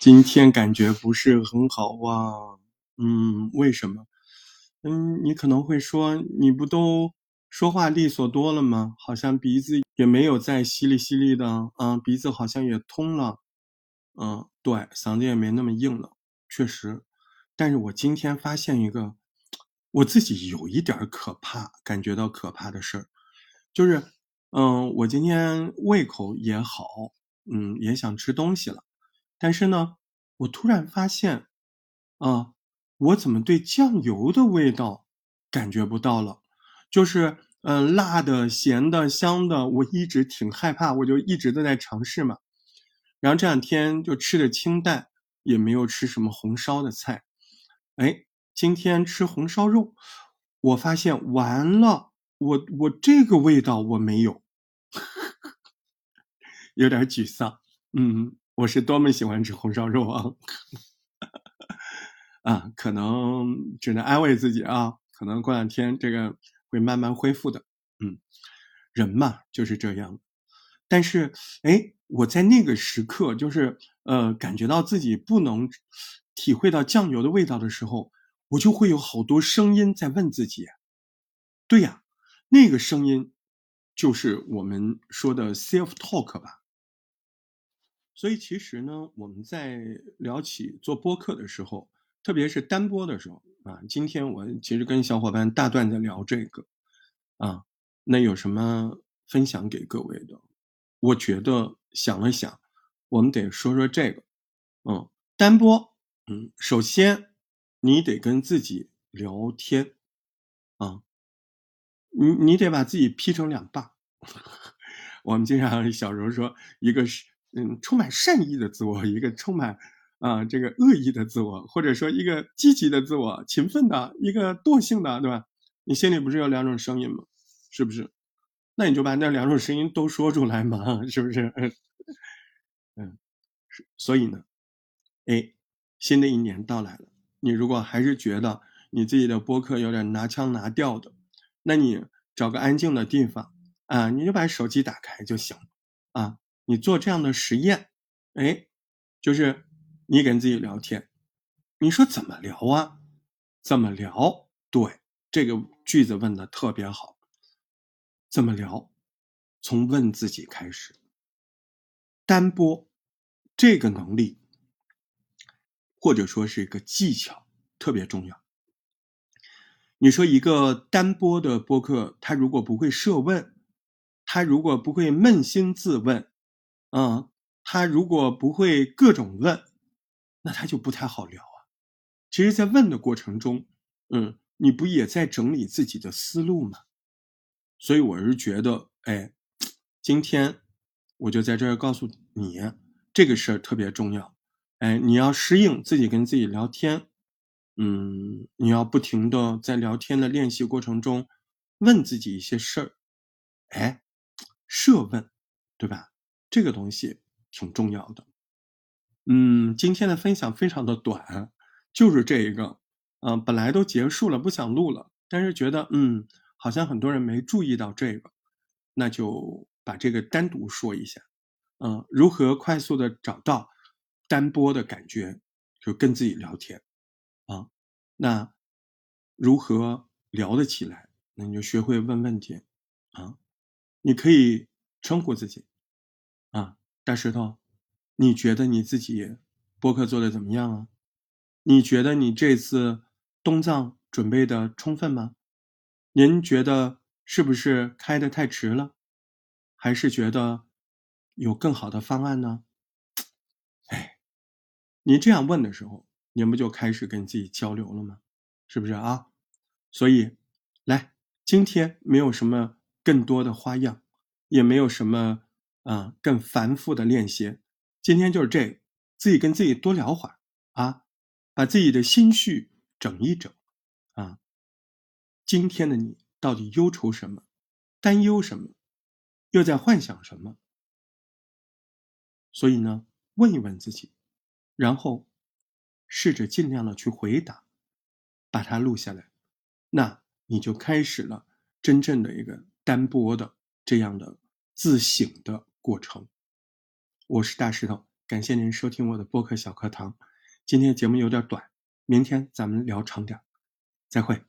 今天感觉不是很好啊，嗯，为什么？嗯，你可能会说，你不都说话利索多了吗？好像鼻子也没有再淅沥淅沥的，啊，鼻子好像也通了，嗯，对，嗓子也没那么硬了，确实。但是我今天发现一个，我自己有一点可怕，感觉到可怕的事儿，就是，嗯，我今天胃口也好，嗯，也想吃东西了。但是呢，我突然发现，啊，我怎么对酱油的味道感觉不到了？就是，嗯，辣的、咸的、香的，我一直挺害怕，我就一直都在尝试嘛。然后这两天就吃的清淡，也没有吃什么红烧的菜。哎，今天吃红烧肉，我发现完了，我我这个味道我没有，有点沮丧。嗯。我是多么喜欢吃红烧肉啊！啊，可能只能安慰自己啊，可能过两天这个会慢慢恢复的。嗯，人嘛就是这样。但是，哎，我在那个时刻，就是呃，感觉到自己不能体会到酱油的味道的时候，我就会有好多声音在问自己：对呀，那个声音就是我们说的 self talk 吧。所以其实呢，我们在聊起做播客的时候，特别是单播的时候啊，今天我其实跟小伙伴大段的聊这个，啊，那有什么分享给各位的？我觉得想了想，我们得说说这个，嗯，单播，嗯，首先你得跟自己聊天，啊，你你得把自己劈成两半。我们经常小时候说，一个是。嗯，充满善意的自我，一个充满啊这个恶意的自我，或者说一个积极的自我，勤奋的一个惰性的，对吧？你心里不是有两种声音吗？是不是？那你就把那两种声音都说出来嘛，是不是？嗯，是。所以呢，哎，新的一年到来了，你如果还是觉得你自己的播客有点拿腔拿调的，那你找个安静的地方啊，你就把手机打开就行啊。你做这样的实验，哎，就是你跟自己聊天，你说怎么聊啊？怎么聊？对，这个句子问的特别好。怎么聊？从问自己开始。单播这个能力，或者说是一个技巧，特别重要。你说一个单播的播客，他如果不会设问，他如果不会扪心自问。嗯，他如果不会各种问，那他就不太好聊啊。其实，在问的过程中，嗯，你不也在整理自己的思路吗？所以，我是觉得，哎，今天我就在这儿告诉你，这个事儿特别重要。哎，你要适应自己跟自己聊天，嗯，你要不停的在聊天的练习过程中问自己一些事儿，哎，设问，对吧？这个东西挺重要的，嗯，今天的分享非常的短，就是这一个，嗯，本来都结束了，不想录了，但是觉得，嗯，好像很多人没注意到这个，那就把这个单独说一下，嗯，如何快速的找到单播的感觉，就跟自己聊天，啊，那如何聊得起来，那你就学会问问题，啊，你可以称呼自己。啊，大石头，你觉得你自己播客做的怎么样啊？你觉得你这次东藏准备的充分吗？您觉得是不是开的太迟了？还是觉得有更好的方案呢？哎，您这样问的时候，您不就开始跟自己交流了吗？是不是啊？所以，来，今天没有什么更多的花样，也没有什么。啊，更繁复的练习，今天就是这个，自己跟自己多聊会儿啊，把自己的心绪整一整啊。今天的你到底忧愁什么，担忧什么，又在幻想什么？所以呢，问一问自己，然后试着尽量的去回答，把它录下来，那你就开始了真正的一个单播的这样的自省的。过程，我是大石头，感谢您收听我的播客小课堂。今天节目有点短，明天咱们聊长点。再会。